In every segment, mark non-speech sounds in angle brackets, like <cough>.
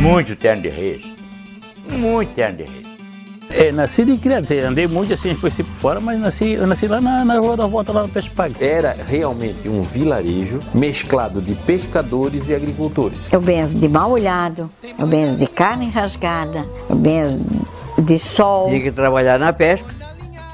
muito terno de reis. Muito terno de reis. É, nasci de criança, andei muito assim, por fora, mas nasci, eu nasci lá na, na rua da volta, lá no Peixe Pague. Era realmente um vilarejo mesclado de pescadores e agricultores. Eu benzo de mal olhado, eu benzo de carne rasgada, eu benzo de sol. Tinha que trabalhar na pesca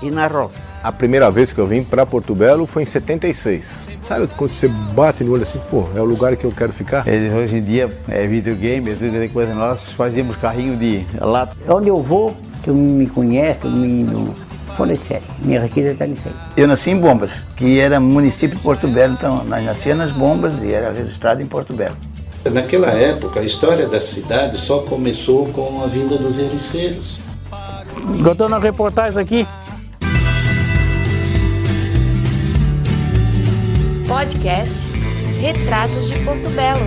e na roça. A primeira vez que eu vim para Porto Belo foi em 76. Sabe quando você bate no olho assim, pô, é o lugar que eu quero ficar? Eles, hoje em dia é videogame, é tudo coisa. Nós fazíamos carrinho de lata. Onde eu vou, tu me conhece, todo mundo fora de série. Minha riqueza está nisso aí. Eu nasci em Bombas, que era município de Porto Belo, então nós nascíamos nas Bombas e era registrado em Porto Belo. Naquela época, a história da cidade só começou com a vinda dos ericeiros. Eu estou na reportagem aqui. Podcast Retratos de Porto Belo.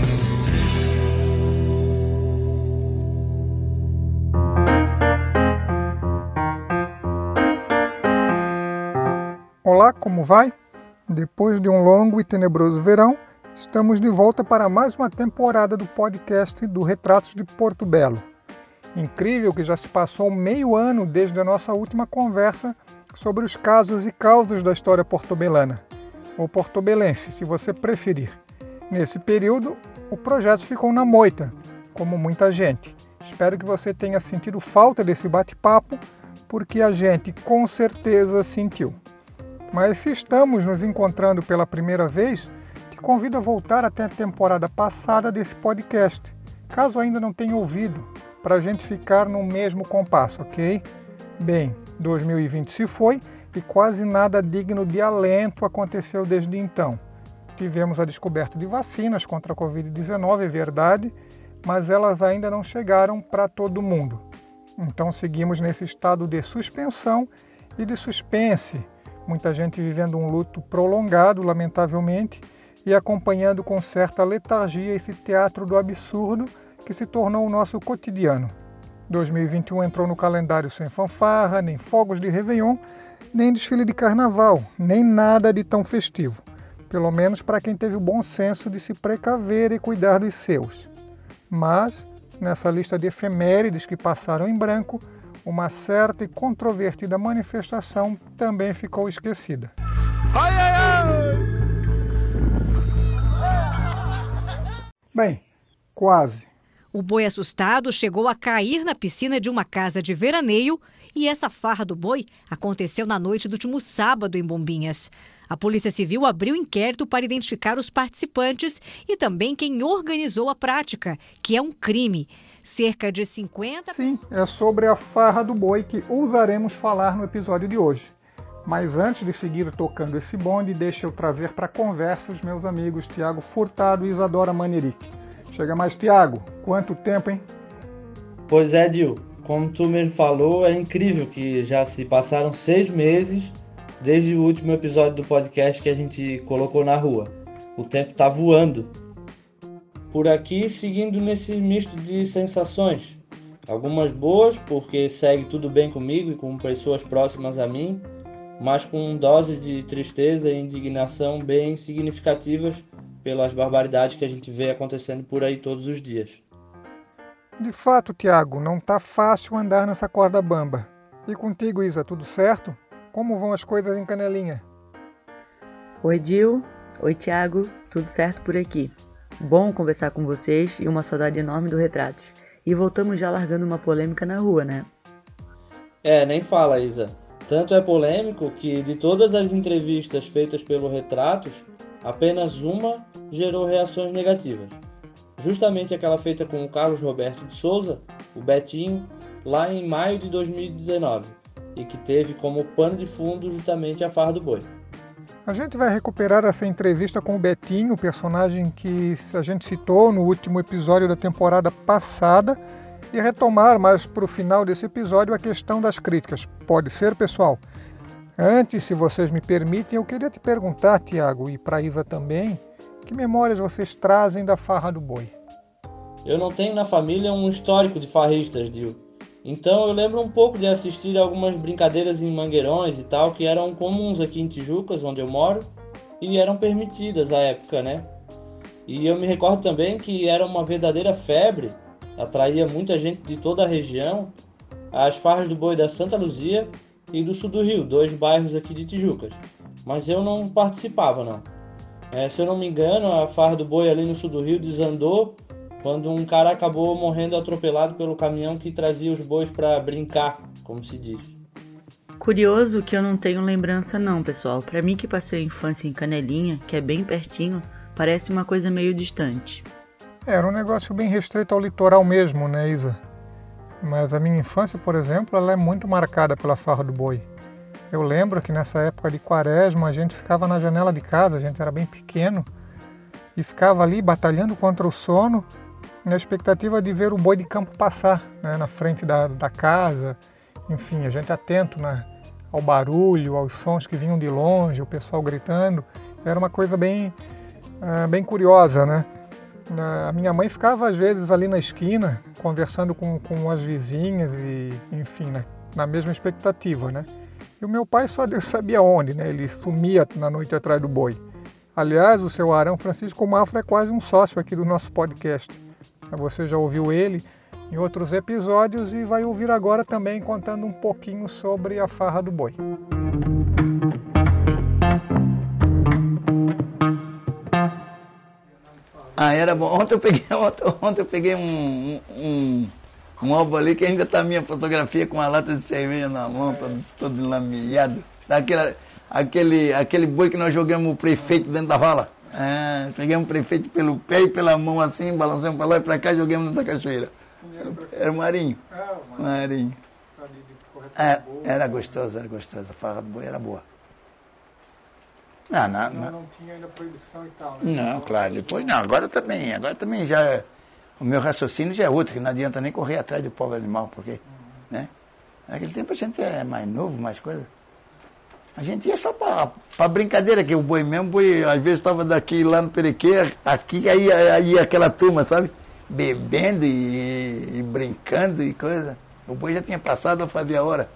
Olá, como vai? Depois de um longo e tenebroso verão, estamos de volta para mais uma temporada do podcast do Retratos de Porto Belo. Incrível que já se passou meio ano desde a nossa última conversa sobre os casos e causas da história portobelana, ou portobelense, se você preferir. Nesse período, o projeto ficou na moita, como muita gente. Espero que você tenha sentido falta desse bate-papo, porque a gente com certeza sentiu. Mas se estamos nos encontrando pela primeira vez, te convido a voltar até a temporada passada desse podcast, caso ainda não tenha ouvido, para a gente ficar no mesmo compasso, ok? Bem, 2020 se foi e quase nada digno de alento aconteceu desde então. Tivemos a descoberta de vacinas contra a Covid-19, é verdade, mas elas ainda não chegaram para todo mundo. Então seguimos nesse estado de suspensão e de suspense muita gente vivendo um luto prolongado, lamentavelmente, e acompanhando com certa letargia esse teatro do absurdo que se tornou o nosso cotidiano. 2021 entrou no calendário sem fanfarra, nem fogos de Réveillon, nem desfile de carnaval, nem nada de tão festivo. Pelo menos para quem teve o bom senso de se precaver e cuidar dos seus. Mas, nessa lista de efemérides que passaram em branco, uma certa e controvertida manifestação também ficou esquecida. Ai, ai, ai! Bem, quase. O boi assustado chegou a cair na piscina de uma casa de veraneio e essa farra do boi aconteceu na noite do último sábado em Bombinhas. A Polícia Civil abriu inquérito para identificar os participantes e também quem organizou a prática, que é um crime. Cerca de 50 Sim, é sobre a farra do boi que ousaremos falar no episódio de hoje. Mas antes de seguir tocando esse bonde, deixa eu trazer para conversa os meus amigos Tiago Furtado e Isadora Maneric. Chega mais, Tiago. Quanto tempo, hein? Pois é, Dil. Como tu mesmo falou, é incrível que já se passaram seis meses desde o último episódio do podcast que a gente colocou na rua. O tempo tá voando. Por aqui, seguindo nesse misto de sensações. Algumas boas, porque segue tudo bem comigo e com pessoas próximas a mim, mas com doses de tristeza e indignação bem significativas pelas barbaridades que a gente vê acontecendo por aí todos os dias. De fato, Tiago, não tá fácil andar nessa corda bamba. E contigo, Isa, tudo certo? Como vão as coisas em Canelinha? Oi, Dil. Oi, Tiago. Tudo certo por aqui. Bom conversar com vocês e uma saudade enorme do Retratos. E voltamos já largando uma polêmica na rua, né? É, nem fala, Isa. Tanto é polêmico que de todas as entrevistas feitas pelo Retratos, apenas uma gerou reações negativas. Justamente aquela feita com o Carlos Roberto de Souza, o Betinho, lá em maio de 2019, e que teve como pano de fundo justamente a farra do boi. A gente vai recuperar essa entrevista com o Betinho, personagem que a gente citou no último episódio da temporada passada, e retomar mais para o final desse episódio a questão das críticas. Pode ser, pessoal? Antes, se vocês me permitem, eu queria te perguntar, Tiago, e para Isa também, que memórias vocês trazem da farra do boi? Eu não tenho na família um histórico de farristas, Dil. Então eu lembro um pouco de assistir algumas brincadeiras em mangueirões e tal, que eram comuns aqui em Tijucas, onde eu moro, e eram permitidas à época, né? E eu me recordo também que era uma verdadeira febre atraía muita gente de toda a região às farras do boi da Santa Luzia e do sul do Rio, dois bairros aqui de Tijucas. Mas eu não participava, não. É, se eu não me engano, a farra do boi ali no sul do Rio desandou quando um cara acabou morrendo atropelado pelo caminhão que trazia os bois para brincar, como se diz. Curioso que eu não tenho lembrança não, pessoal. Para mim que passei a infância em Canelinha, que é bem pertinho, parece uma coisa meio distante. Era um negócio bem restrito ao litoral mesmo, né, Isa? Mas a minha infância, por exemplo, ela é muito marcada pela farra do boi. Eu lembro que nessa época de quaresma a gente ficava na janela de casa, a gente era bem pequeno, e ficava ali batalhando contra o sono na expectativa de ver o boi de campo passar né, na frente da, da casa. Enfim, a gente atento né, ao barulho, aos sons que vinham de longe, o pessoal gritando. Era uma coisa bem, uh, bem curiosa, né? A minha mãe ficava às vezes ali na esquina conversando com, com as vizinhas e, enfim, na mesma expectativa, né? E o meu pai só Deus sabia onde, né? Ele sumia na noite atrás do boi. Aliás, o seu Arão Francisco Mafra é quase um sócio aqui do nosso podcast. Você já ouviu ele em outros episódios e vai ouvir agora também contando um pouquinho sobre a farra do boi. Ah, era bom. Ontem eu peguei, <laughs> ontem, ontem eu peguei um, um, um álbum ali que ainda está a minha fotografia com a lata de cerveja na mão, todo, todo lameado. Daquela, aquele, aquele boi que nós jogamos o prefeito dentro da vala. É, pegamos o prefeito pelo pé e pela mão assim, balançamos para lá e para cá e jogamos dentro da cachoeira. Era o Marinho. Marinho. É, era gostoso, era gostoso. A farra do boi era boa. Não, não, não, não tinha ainda proibição e tal. Né? Não, claro, depois não. Agora também, agora também já. O meu raciocínio já é outro, que não adianta nem correr atrás do pobre animal, porque. Né? Naquele tempo a gente é mais novo, mais coisa. A gente ia só para brincadeira, que o boi mesmo, boi às vezes estava daqui lá no Perequê, aqui aí, aí aquela turma, sabe? Bebendo e, e brincando e coisa. O boi já tinha passado a fazer a hora.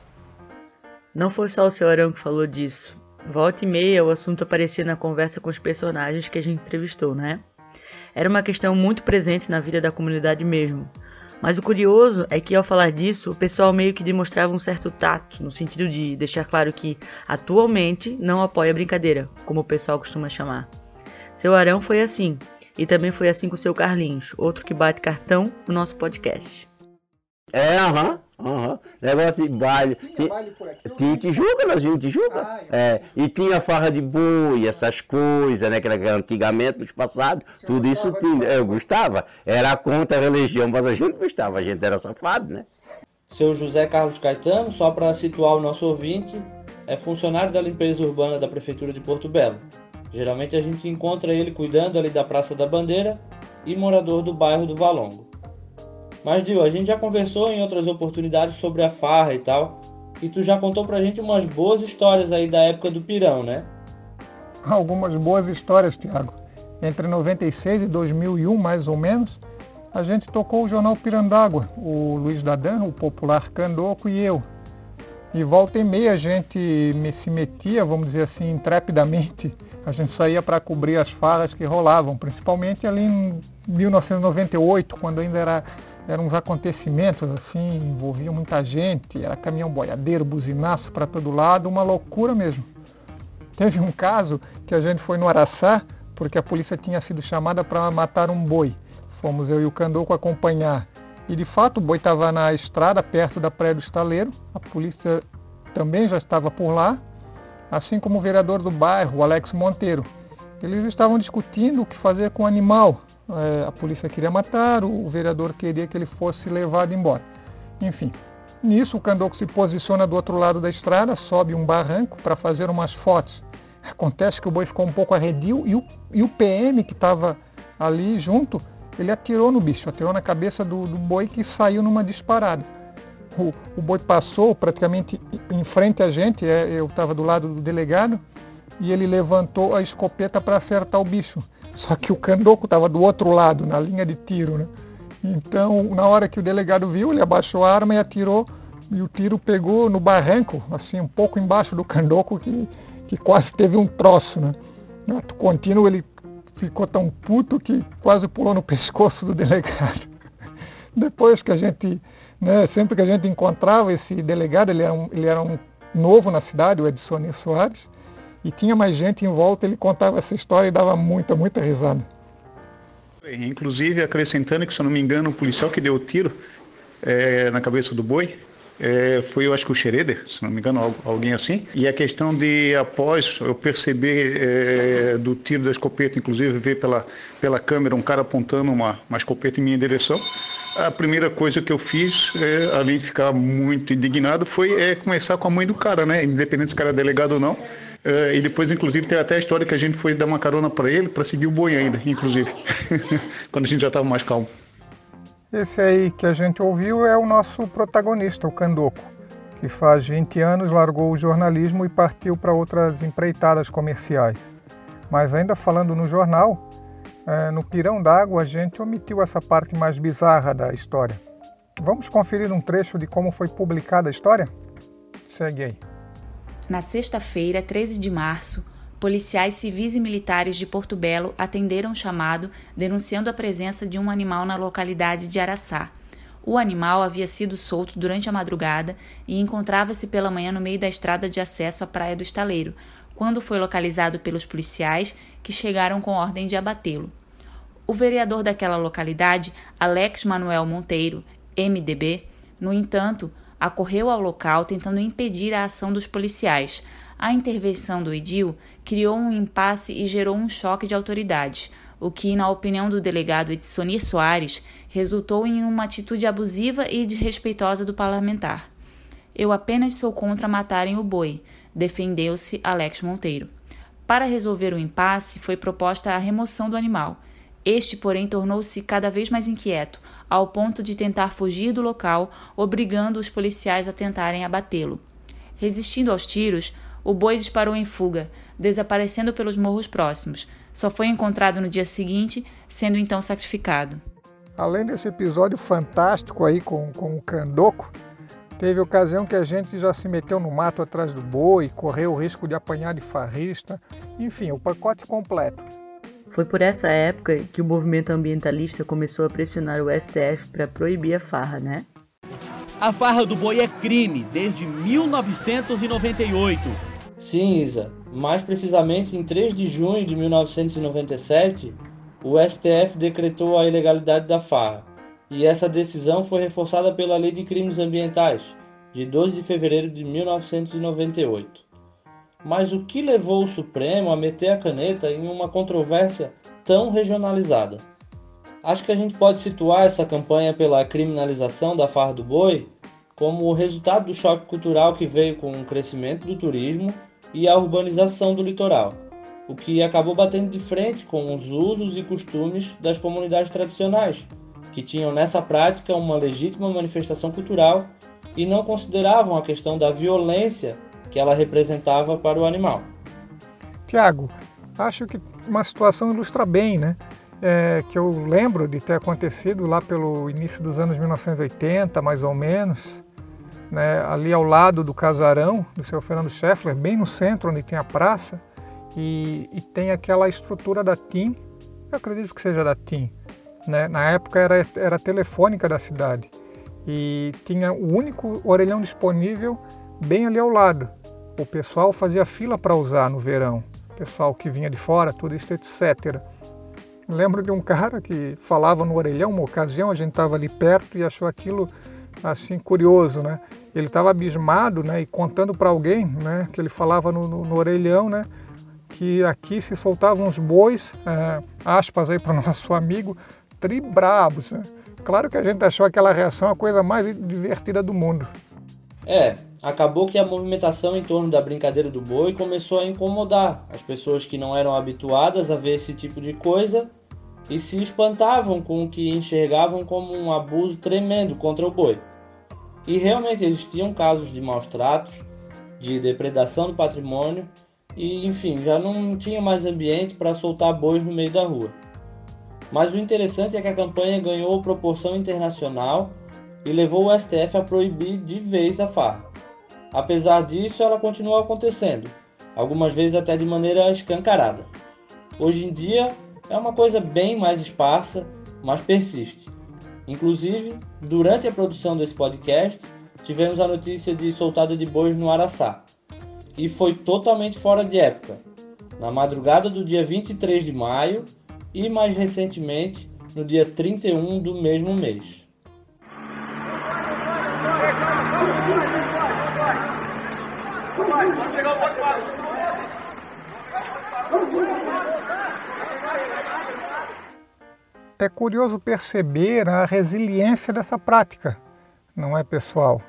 Não foi só o seu Arão que falou disso. Volta e meia o assunto aparecia na conversa com os personagens que a gente entrevistou, né? Era uma questão muito presente na vida da comunidade mesmo. Mas o curioso é que ao falar disso, o pessoal meio que demonstrava um certo tato, no sentido de deixar claro que atualmente não apoia a brincadeira, como o pessoal costuma chamar. Seu Arão foi assim, e também foi assim com seu Carlinhos, outro que bate cartão no nosso podcast. É, aham. Uhum. Negócio de baile. Tinha, baile por aqui? Tinha Tijuca, nós tínhamos Tijuca. Ah, é. E tinha farra de boi, essas coisas, né? Que era antigamente, nos passados, Você tudo isso tinha. Eu gostava. Era contra a religião, mas a gente gostava, a gente era safado, né? Seu José Carlos Caetano, só para situar o nosso ouvinte, é funcionário da limpeza urbana da Prefeitura de Porto Belo. Geralmente a gente encontra ele cuidando ali da Praça da Bandeira e morador do bairro do Valongo. Mas, Dio, a gente já conversou em outras oportunidades sobre a farra e tal. E tu já contou pra gente umas boas histórias aí da época do Pirão, né? <laughs> Algumas boas histórias, Tiago. Entre 96 e 2001, mais ou menos, a gente tocou o jornal Pirandágua, o Luiz Dadan, o popular Candoco e eu. E volta e meia a gente se metia, vamos dizer assim, intrepidamente. A gente saía para cobrir as farras que rolavam, principalmente ali em 1998, quando ainda era eram uns acontecimentos assim, envolviam muita gente, era caminhão boiadeiro, buzinaço para todo lado, uma loucura mesmo. Teve um caso que a gente foi no Araçá, porque a polícia tinha sido chamada para matar um boi. Fomos eu e o Candoco acompanhar. E de fato o boi estava na estrada, perto da praia do estaleiro. A polícia também já estava por lá, assim como o vereador do bairro, Alex Monteiro. Eles estavam discutindo o que fazer com o animal, é, a polícia queria matar, o vereador queria que ele fosse levado embora. Enfim, nisso o Candoco se posiciona do outro lado da estrada, sobe um barranco para fazer umas fotos. Acontece que o boi ficou um pouco arredio e o, e o PM que estava ali junto, ele atirou no bicho, atirou na cabeça do, do boi que saiu numa disparada. O, o, boi passou praticamente em frente a gente, é, eu estava do lado do delegado, e ele levantou a escopeta para acertar o bicho. Só que o candoco estava do outro lado, na linha de tiro, né? Então, na hora que o delegado viu, ele abaixou a arma e atirou, e o tiro pegou no barranco, assim, um pouco embaixo do candoco, que, que quase teve um troço, né? No ato contínuo, ele ficou tão puto que quase pulou no pescoço do <laughs> delegado. Depois que a gente, né, sempre que a gente encontrava esse delegado, ele era um, ele era um novo na cidade, o Edson Soares, e tinha mais gente em volta, ele contava essa história e dava muita, muita risada. Inclusive, acrescentando que, se eu não me engano, o policial que deu o tiro é, na cabeça do boi é, foi, eu acho que o Schroeder, se não me engano, alguém assim. E a questão de, após eu perceber é, do tiro da escopeta, inclusive ver pela, pela câmera um cara apontando uma, uma escopeta em minha direção, a primeira coisa que eu fiz, é, além de ficar muito indignado, foi é, começar com a mãe do cara, né? Independente se o cara é delegado ou não. É, e depois, inclusive, tem até a história que a gente foi dar uma carona para ele, para seguir o boi ainda, inclusive, <laughs> quando a gente já estava mais calmo. Esse aí que a gente ouviu é o nosso protagonista, o Candoco, que faz 20 anos largou o jornalismo e partiu para outras empreitadas comerciais. Mas ainda falando no jornal, é, no Pirão d'Água a gente omitiu essa parte mais bizarra da história. Vamos conferir um trecho de como foi publicada a história? Segue aí. Na sexta-feira, 13 de março, policiais civis e militares de Porto Belo atenderam o chamado denunciando a presença de um animal na localidade de Araçá. O animal havia sido solto durante a madrugada e encontrava-se pela manhã no meio da estrada de acesso à Praia do Estaleiro, quando foi localizado pelos policiais que chegaram com ordem de abatê-lo. O vereador daquela localidade, Alex Manuel Monteiro, MDB, no entanto, acorreu ao local tentando impedir a ação dos policiais, a intervenção do Edil criou um impasse e gerou um choque de autoridades, o que, na opinião do delegado Edsonir Soares, resultou em uma atitude abusiva e desrespeitosa do parlamentar. Eu apenas sou contra matarem o boi, defendeu-se Alex Monteiro. Para resolver o impasse, foi proposta a remoção do animal. Este, porém, tornou-se cada vez mais inquieto, ao ponto de tentar fugir do local, obrigando os policiais a tentarem abatê-lo. Resistindo aos tiros, o boi disparou em fuga, desaparecendo pelos morros próximos. Só foi encontrado no dia seguinte, sendo então sacrificado. Além desse episódio fantástico aí com, com o Candoco, teve ocasião que a gente já se meteu no mato atrás do boi, correu o risco de apanhar de farrista, enfim, o pacote completo. Foi por essa época que o movimento ambientalista começou a pressionar o STF para proibir a farra, né? A farra do boi é crime desde 1998. Sim, Isa. Mais precisamente, em 3 de junho de 1997, o STF decretou a ilegalidade da farra. E essa decisão foi reforçada pela Lei de Crimes Ambientais, de 12 de fevereiro de 1998. Mas o que levou o Supremo a meter a caneta em uma controvérsia tão regionalizada? Acho que a gente pode situar essa campanha pela criminalização da farra do boi como o resultado do choque cultural que veio com o crescimento do turismo e a urbanização do litoral, o que acabou batendo de frente com os usos e costumes das comunidades tradicionais, que tinham nessa prática uma legítima manifestação cultural e não consideravam a questão da violência que ela representava para o animal. Tiago, acho que uma situação ilustra bem, né? É, que eu lembro de ter acontecido lá pelo início dos anos 1980, mais ou menos, né, ali ao lado do casarão do seu Fernando Scheffler, bem no centro, onde tem a praça, e, e tem aquela estrutura da TIM, eu acredito que seja da TIM. Né? Na época era, era telefônica da cidade e tinha o único orelhão disponível bem ali ao lado. O pessoal fazia fila para usar no verão, o pessoal que vinha de fora, turista, etc. Lembro de um cara que falava no orelhão, uma ocasião a gente estava ali perto e achou aquilo assim curioso, né? ele estava abismado, né, e contando para alguém, né, que ele falava no, no, no, orelhão, né, que aqui se soltavam uns bois, é, aspas aí para <laughs> nosso amigo, tribrabos. Né? Claro que a gente achou aquela reação a coisa mais divertida do mundo. É, acabou que a movimentação em torno da brincadeira do boi começou a incomodar as pessoas que não eram habituadas a ver esse tipo de coisa e se espantavam com o que enxergavam como um abuso tremendo contra o boi. E realmente existiam casos de maus tratos, de depredação do patrimônio e, enfim, já não tinha mais ambiente para soltar bois no meio da rua. Mas o interessante é que a campanha ganhou proporção internacional e levou o STF a proibir de vez a farra. Apesar disso, ela continua acontecendo, algumas vezes até de maneira escancarada. Hoje em dia é uma coisa bem mais esparsa, mas persiste. Inclusive, durante a produção desse podcast, tivemos a notícia de soltada de bois no Araçá. E foi totalmente fora de época. Na madrugada do dia 23 de maio e mais recentemente no dia 31 do mesmo mês. É curioso perceber a resiliência dessa prática, não é, pessoal?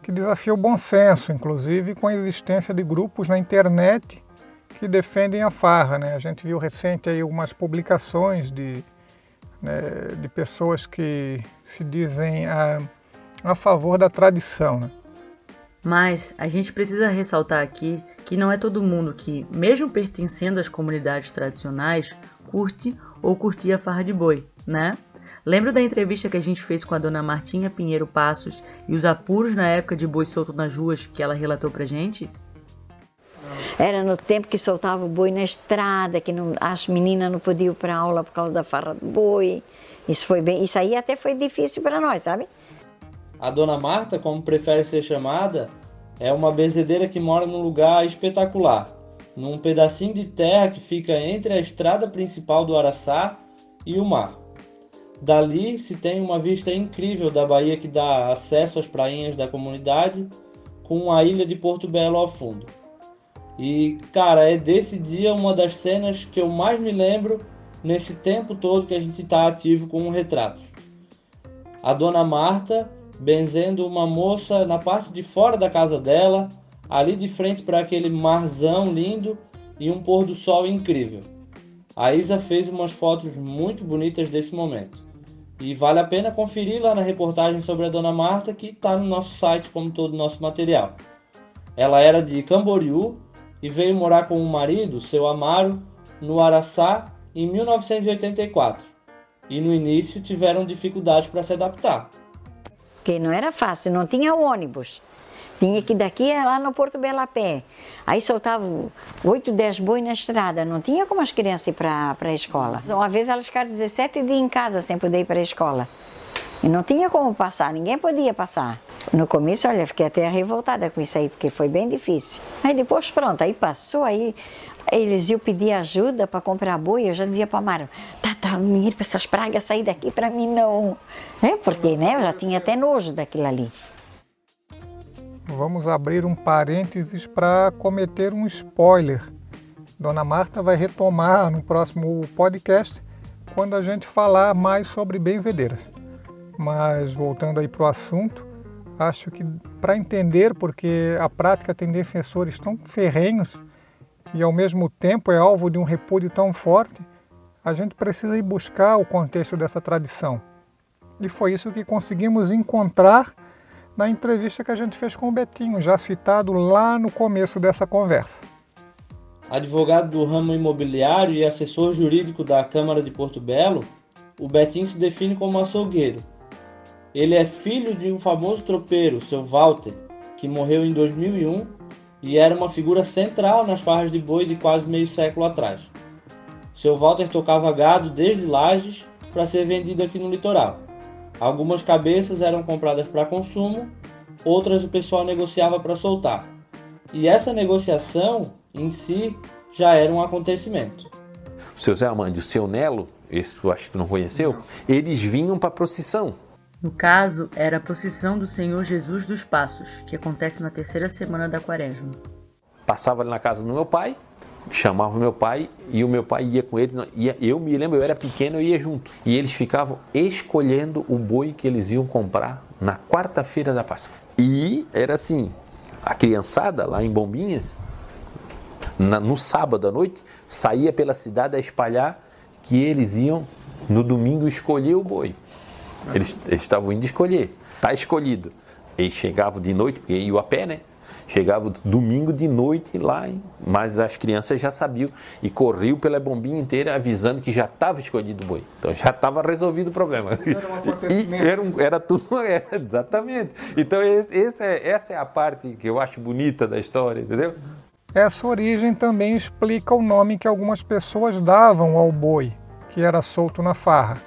Que desafia o bom senso, inclusive com a existência de grupos na internet que defendem a farra. Né? A gente viu recente aí algumas publicações de, né, de pessoas que se dizem a, a favor da tradição. Né? Mas a gente precisa ressaltar aqui que não é todo mundo que, mesmo pertencendo às comunidades tradicionais, curte ou curtia a farra de boi, né? Lembra da entrevista que a gente fez com a dona Martinha Pinheiro Passos e os apuros na época de boi solto nas ruas que ela relatou pra gente? Era no tempo que soltava o boi na estrada, que não, as meninas não podiam ir para aula por causa da farra do boi. Isso foi bem, isso aí até foi difícil para nós, sabe? A dona Marta, como prefere ser chamada, é uma benzedeira que mora num lugar espetacular, num pedacinho de terra que fica entre a estrada principal do Araçá e o mar. Dali se tem uma vista incrível da Bahia que dá acesso às prainhas da comunidade, com a ilha de Porto Belo ao fundo. E, cara, é desse dia uma das cenas que eu mais me lembro nesse tempo todo que a gente está ativo com retratos. A dona Marta benzendo uma moça na parte de fora da casa dela, ali de frente para aquele marzão lindo e um pôr do sol incrível. A Isa fez umas fotos muito bonitas desse momento. E vale a pena conferir lá na reportagem sobre a Dona Marta, que está no nosso site, como todo o nosso material. Ela era de Camboriú e veio morar com o marido, seu Amaro, no Araçá em 1984. E no início tiveram dificuldades para se adaptar. Porque não era fácil, não tinha ônibus. Tinha que daqui lá no Porto Belo a pé. Aí soltava 8, 10 boi na estrada. Não tinha como as crianças ir para a escola. Uma vez elas ficaram 17 dias em casa sem poder ir para a escola. E não tinha como passar, ninguém podia passar. No começo, olha, fiquei até revoltada com isso aí, porque foi bem difícil. Aí depois, pronto, aí passou, aí eles iam pedir ajuda para comprar boi, eu já dizia para a Mara, tá, tá, dinheiro para essas pragas sair daqui para mim não. É, porque né, eu já tinha até nojo daquilo ali. Vamos abrir um parênteses para cometer um spoiler. Dona Marta vai retomar no próximo podcast quando a gente falar mais sobre benzedeiras. Mas voltando aí para o assunto, acho que para entender porque a prática tem defensores tão ferrenhos e ao mesmo tempo é alvo de um repúdio tão forte, a gente precisa ir buscar o contexto dessa tradição. E foi isso que conseguimos encontrar na entrevista que a gente fez com o Betinho, já citado lá no começo dessa conversa. Advogado do ramo imobiliário e assessor jurídico da Câmara de Porto Belo, o Betinho se define como açougueiro. Ele é filho de um famoso tropeiro, seu Walter, que morreu em 2001 e era uma figura central nas farras de boi de quase meio século atrás. Seu Walter tocava gado desde Lages para ser vendido aqui no litoral. Algumas cabeças eram compradas para consumo, outras o pessoal negociava para soltar. E essa negociação em si já era um acontecimento. O seu Zé Armando e o seu Nelo, esse eu acho que não conheceu, eles vinham para procissão. No caso, era a procissão do Senhor Jesus dos Passos, que acontece na terceira semana da quaresma. Passava ali na casa do meu pai, chamava meu pai e o meu pai ia com ele. Ia, eu me lembro, eu era pequeno, eu ia junto. E eles ficavam escolhendo o boi que eles iam comprar na quarta-feira da Páscoa. E era assim, a criançada lá em Bombinhas, na, no sábado à noite, saía pela cidade a espalhar que eles iam no domingo escolher o boi. Eles, eles estavam indo escolher. Tá escolhido. Eles chegavam de noite, porque iam a pé, né? Chegavam domingo de noite lá, mas as crianças já sabiam e corriam pela bombinha inteira avisando que já estava escolhido o boi. Então já estava resolvido o problema. Era, um <laughs> era, um, era tudo, era, <laughs> exatamente. Então esse, esse é, essa é a parte que eu acho bonita da história, entendeu? Essa origem também explica o nome que algumas pessoas davam ao boi, que era solto na farra.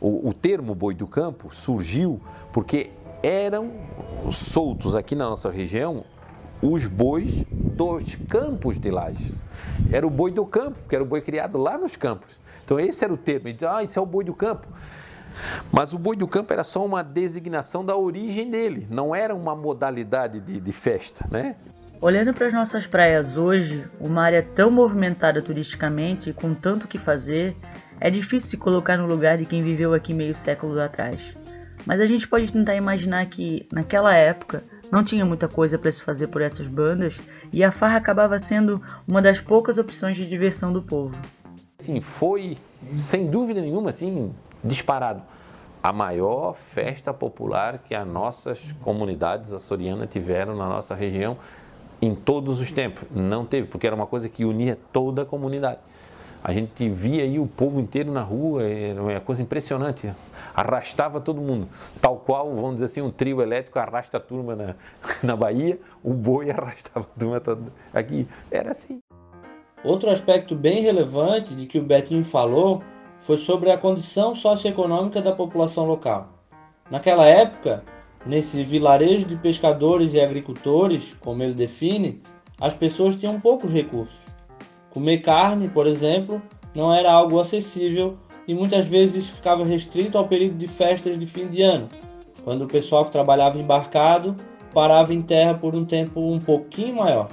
o, o termo boi do campo surgiu porque eram soltos aqui na nossa região os bois dos campos de Lages. Era o boi do campo, que era o boi criado lá nos campos. Então esse era o termo. Então, ah, isso é o boi do campo. Mas o boi do campo era só uma designação da origem dele, não era uma modalidade de, de festa, né? Olhando para as nossas praias hoje, uma área tão movimentada turisticamente e com tanto que fazer, é difícil se colocar no lugar de quem viveu aqui meio século atrás. Mas a gente pode tentar imaginar que, naquela época, não tinha muita coisa para se fazer por essas bandas e a farra acabava sendo uma das poucas opções de diversão do povo. Sim, foi sem dúvida nenhuma assim disparado a maior festa popular que as nossas comunidades açorianas tiveram na nossa região em todos os tempos. Não teve, porque era uma coisa que unia toda a comunidade. A gente via aí o povo inteiro na rua, era uma coisa impressionante. Arrastava todo mundo. Tal qual, vamos dizer assim, um trio elétrico arrasta a turma na, <laughs> na Bahia, o boi <laughs> arrastava a turma toda aqui. Era assim. Outro aspecto bem relevante de que o Betinho falou foi sobre a condição socioeconômica da população local. Naquela época, nesse vilarejo de pescadores e agricultores, como ele define, as pessoas tinham poucos recursos. Comer carne, por exemplo, não era algo acessível e muitas vezes isso ficava restrito ao período de festas de fim de ano, quando o pessoal que trabalhava embarcado parava em terra por um tempo um pouquinho maior.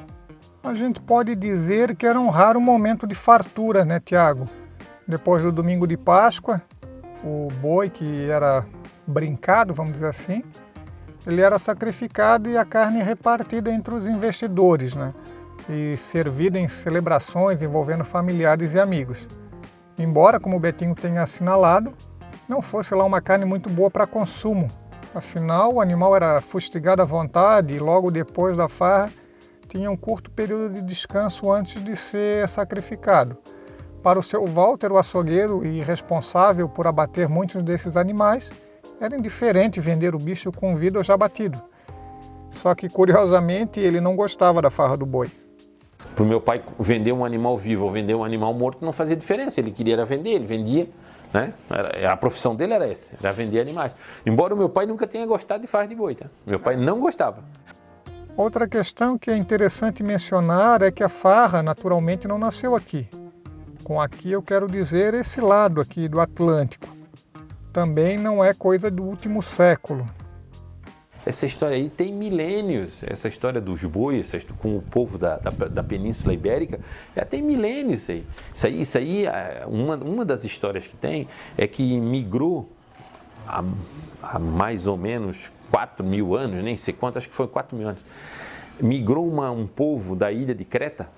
A gente pode dizer que era um raro momento de fartura, né, Tiago? Depois do domingo de Páscoa, o boi que era brincado, vamos dizer assim, ele era sacrificado e a carne repartida entre os investidores, né? E servida em celebrações envolvendo familiares e amigos. Embora, como o Betinho tenha assinalado, não fosse lá uma carne muito boa para consumo. Afinal, o animal era fustigado à vontade e logo depois da farra tinha um curto período de descanso antes de ser sacrificado. Para o seu Walter, o açougueiro e responsável por abater muitos desses animais, era indiferente vender o bicho com vida ou já batido. Só que, curiosamente, ele não gostava da farra do boi. Para o meu pai vender um animal vivo ou vender um animal morto não fazia diferença. Ele queria vender, ele vendia. Né? A profissão dele era essa, era vender animais. Embora o meu pai nunca tenha gostado de farra de boi. Tá? Meu pai não gostava. Outra questão que é interessante mencionar é que a farra naturalmente não nasceu aqui. Com aqui eu quero dizer esse lado aqui do Atlântico. Também não é coisa do último século. Essa história aí tem milênios, essa história dos bois com o povo da, da, da, Península Ibérica, já tem milênios aí. Isso aí, isso aí é, uma, uma das histórias que tem é que migrou há, há mais ou menos 4 mil anos, nem sei quanto, acho que foi 4 mil anos, migrou uma, um povo da ilha de Creta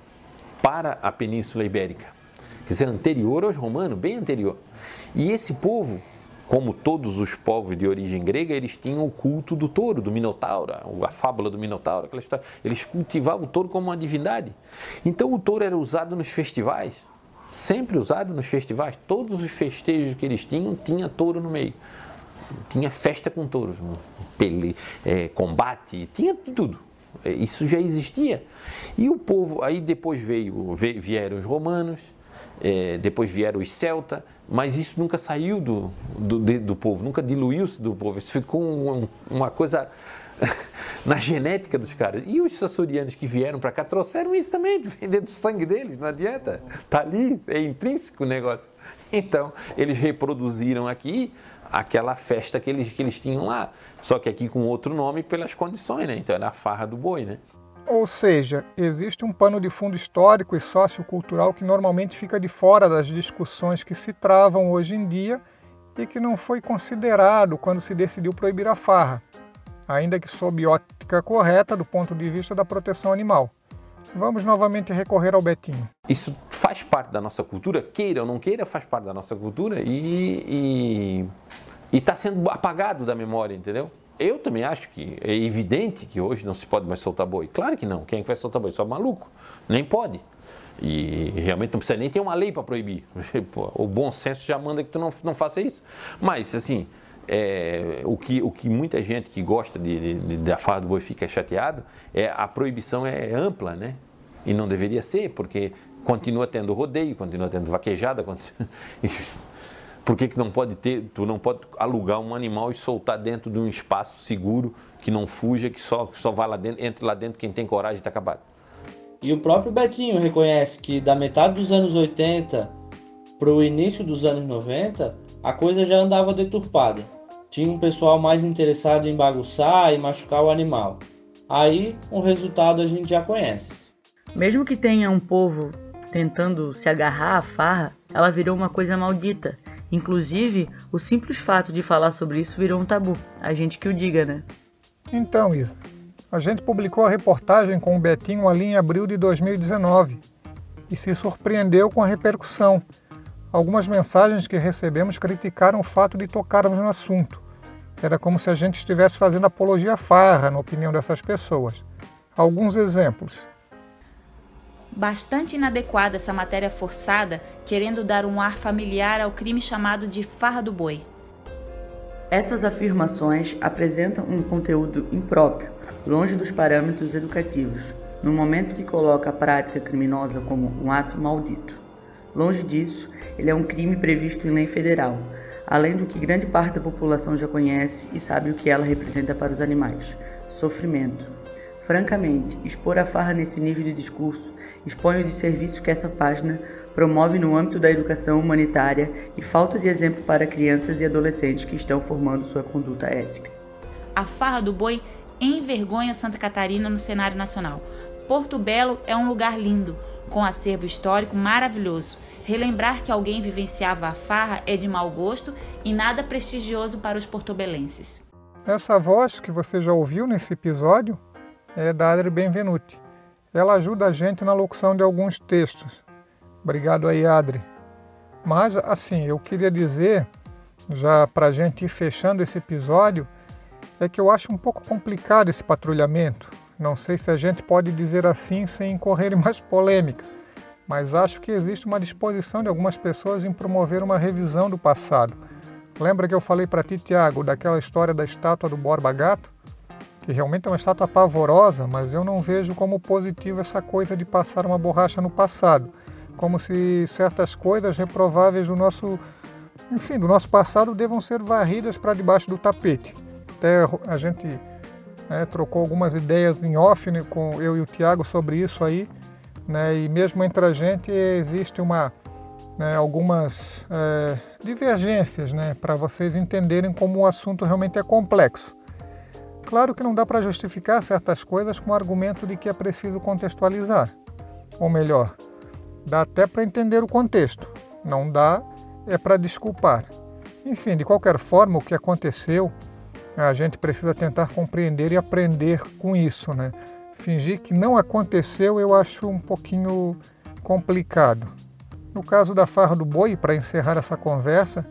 para a Península Ibérica. Quer dizer, anterior aos romanos, bem anterior. E esse povo como todos os povos de origem grega, eles tinham o culto do touro, do minotauro, a fábula do minotauro. Eles cultivavam o touro como uma divindade. Então o touro era usado nos festivais, sempre usado nos festivais. Todos os festejos que eles tinham, tinha touro no meio. Tinha festa com touro, pele, é, combate, tinha tudo. É, isso já existia. E o povo, aí depois veio, vieram os romanos, é, depois vieram os celtas, mas isso nunca saiu do, do, do povo, nunca diluiu-se do povo. Isso ficou um, uma coisa <laughs> na genética dos caras. E os açorianos que vieram para cá trouxeram isso também, vem dentro do sangue deles, não adianta. Está ali, é intrínseco o negócio. Então, eles reproduziram aqui aquela festa que eles, que eles tinham lá, só que aqui com outro nome pelas condições, né? Então era a farra do boi, né? Ou seja, existe um pano de fundo histórico e sociocultural que normalmente fica de fora das discussões que se travam hoje em dia e que não foi considerado quando se decidiu proibir a farra, ainda que sob ótica correta do ponto de vista da proteção animal. Vamos novamente recorrer ao Betinho. Isso faz parte da nossa cultura, queira ou não queira, faz parte da nossa cultura e está sendo apagado da memória, entendeu? Eu também acho que é evidente que hoje não se pode mais soltar boi. Claro que não. Quem é que vai soltar boi? Só maluco. Nem pode. E realmente não precisa nem ter uma lei para proibir. <laughs> o bom senso já manda que tu não, não faça isso. Mas, assim, é, o, que, o que muita gente que gosta de, de, da farra do boi fica chateado é a proibição é ampla, né? E não deveria ser, porque continua tendo rodeio, continua tendo vaquejada. Continua... <laughs> Por que, que não pode ter, tu não pode alugar um animal e soltar dentro de um espaço seguro, que não fuja, que só, só vai lá dentro, entre lá dentro quem tem coragem de tá acabado. E o próprio Betinho reconhece que da metade dos anos 80 para o início dos anos 90, a coisa já andava deturpada. Tinha um pessoal mais interessado em bagunçar e machucar o animal. Aí o resultado a gente já conhece. Mesmo que tenha um povo tentando se agarrar à farra, ela virou uma coisa maldita. Inclusive, o simples fato de falar sobre isso virou um tabu. A gente que o diga, né? Então, Isa, a gente publicou a reportagem com o Betinho ali em abril de 2019 e se surpreendeu com a repercussão. Algumas mensagens que recebemos criticaram o fato de tocarmos no assunto. Era como se a gente estivesse fazendo apologia farra, na opinião dessas pessoas. Alguns exemplos. Bastante inadequada essa matéria forçada, querendo dar um ar familiar ao crime chamado de farra do boi. Essas afirmações apresentam um conteúdo impróprio, longe dos parâmetros educativos, no momento que coloca a prática criminosa como um ato maldito. Longe disso, ele é um crime previsto em lei federal, além do que grande parte da população já conhece e sabe o que ela representa para os animais: sofrimento. Francamente, expor a farra nesse nível de discurso expõe o desserviço que essa página promove no âmbito da educação humanitária e falta de exemplo para crianças e adolescentes que estão formando sua conduta ética. A farra do boi envergonha Santa Catarina no cenário nacional. Porto Belo é um lugar lindo, com acervo histórico maravilhoso. Relembrar que alguém vivenciava a farra é de mau gosto e nada prestigioso para os portobelenses. Essa voz que você já ouviu nesse episódio é da Adri Benvenuti. Ela ajuda a gente na locução de alguns textos. Obrigado aí, Adri. Mas, assim, eu queria dizer, já para a gente ir fechando esse episódio, é que eu acho um pouco complicado esse patrulhamento. Não sei se a gente pode dizer assim sem incorrer em mais polêmica, mas acho que existe uma disposição de algumas pessoas em promover uma revisão do passado. Lembra que eu falei para ti, Tiago, daquela história da estátua do Borba Gato? Que realmente é uma estátua pavorosa, mas eu não vejo como positivo essa coisa de passar uma borracha no passado, como se certas coisas reprováveis do nosso, enfim, do nosso passado devam ser varridas para debaixo do tapete. Até a gente né, trocou algumas ideias em off né, com eu e o Tiago sobre isso aí, né, e mesmo entre a gente existe uma né, algumas é, divergências né, para vocês entenderem como o assunto realmente é complexo. Claro que não dá para justificar certas coisas com o argumento de que é preciso contextualizar. Ou melhor, dá até para entender o contexto, não dá é para desculpar. Enfim, de qualquer forma, o que aconteceu, a gente precisa tentar compreender e aprender com isso, né? Fingir que não aconteceu eu acho um pouquinho complicado. No caso da farra do boi, para encerrar essa conversa,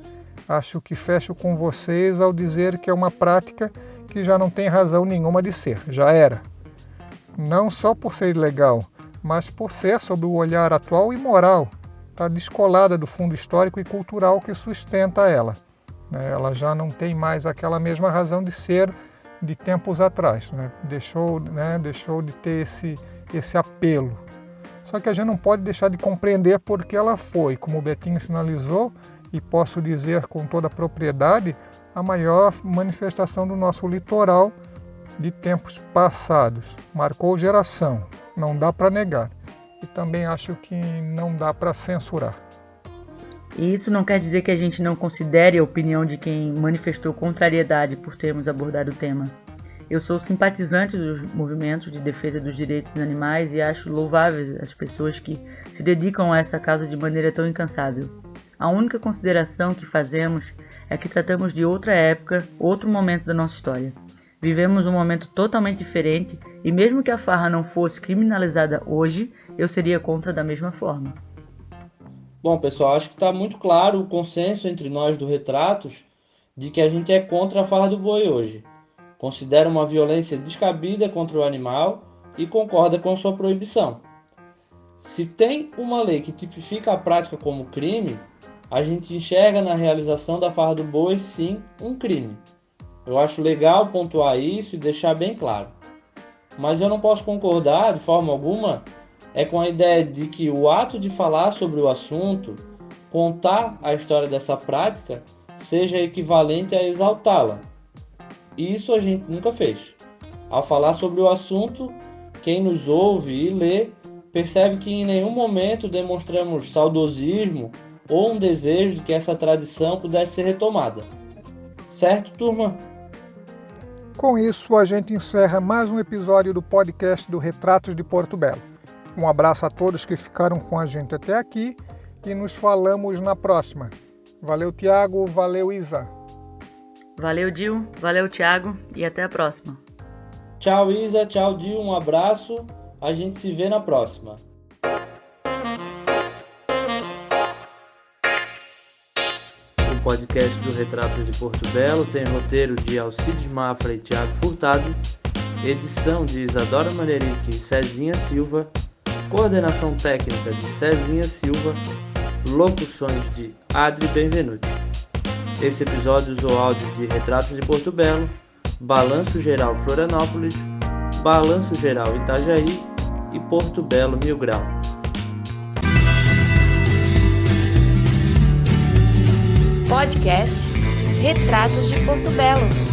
acho que fecho com vocês ao dizer que é uma prática que já não tem razão nenhuma de ser, já era. Não só por ser ilegal, mas por ser, sob o olhar atual, imoral. Está descolada do fundo histórico e cultural que sustenta ela. Né? Ela já não tem mais aquela mesma razão de ser de tempos atrás. Né? Deixou, né? deixou de ter esse, esse apelo. Só que a gente não pode deixar de compreender porque ela foi, como o Betinho sinalizou, e posso dizer com toda a propriedade, a maior manifestação do nosso litoral de tempos passados. Marcou geração, não dá para negar. E também acho que não dá para censurar. E isso não quer dizer que a gente não considere a opinião de quem manifestou contrariedade por termos abordado o tema. Eu sou simpatizante dos movimentos de defesa dos direitos dos animais e acho louváveis as pessoas que se dedicam a essa causa de maneira tão incansável. A única consideração que fazemos é que tratamos de outra época, outro momento da nossa história. Vivemos um momento totalmente diferente e, mesmo que a farra não fosse criminalizada hoje, eu seria contra da mesma forma. Bom, pessoal, acho que está muito claro o consenso entre nós do Retratos de que a gente é contra a farra do boi hoje. Considera uma violência descabida contra o animal e concorda com sua proibição. Se tem uma lei que tipifica a prática como crime, a gente enxerga na realização da farra do boi, sim, um crime. Eu acho legal pontuar isso e deixar bem claro. Mas eu não posso concordar de forma alguma é com a ideia de que o ato de falar sobre o assunto contar a história dessa prática seja equivalente a exaltá-la. E isso a gente nunca fez. Ao falar sobre o assunto, quem nos ouve e lê percebe que em nenhum momento demonstramos saudosismo ou um desejo de que essa tradição pudesse ser retomada. Certo, turma? Com isso, a gente encerra mais um episódio do podcast do Retratos de Porto Belo. Um abraço a todos que ficaram com a gente até aqui e nos falamos na próxima. Valeu, Tiago. Valeu, Isa. Valeu, Dil. Valeu, Tiago. E até a próxima. Tchau, Isa. Tchau, Dil. Um abraço. A gente se vê na próxima. O podcast do Retratos de Porto Belo tem roteiro de Alcides Mafra e Tiago Furtado, edição de Isadora Manerique e Cezinha Silva, coordenação técnica de Cezinha Silva, locuções de Adri Benvenuti. Esse episódio usou áudios de Retratos de Porto Belo, Balanço Geral Florianópolis, Balanço Geral Itajaí e Porto Belo Mil Grau. Podcast Retratos de Porto Belo.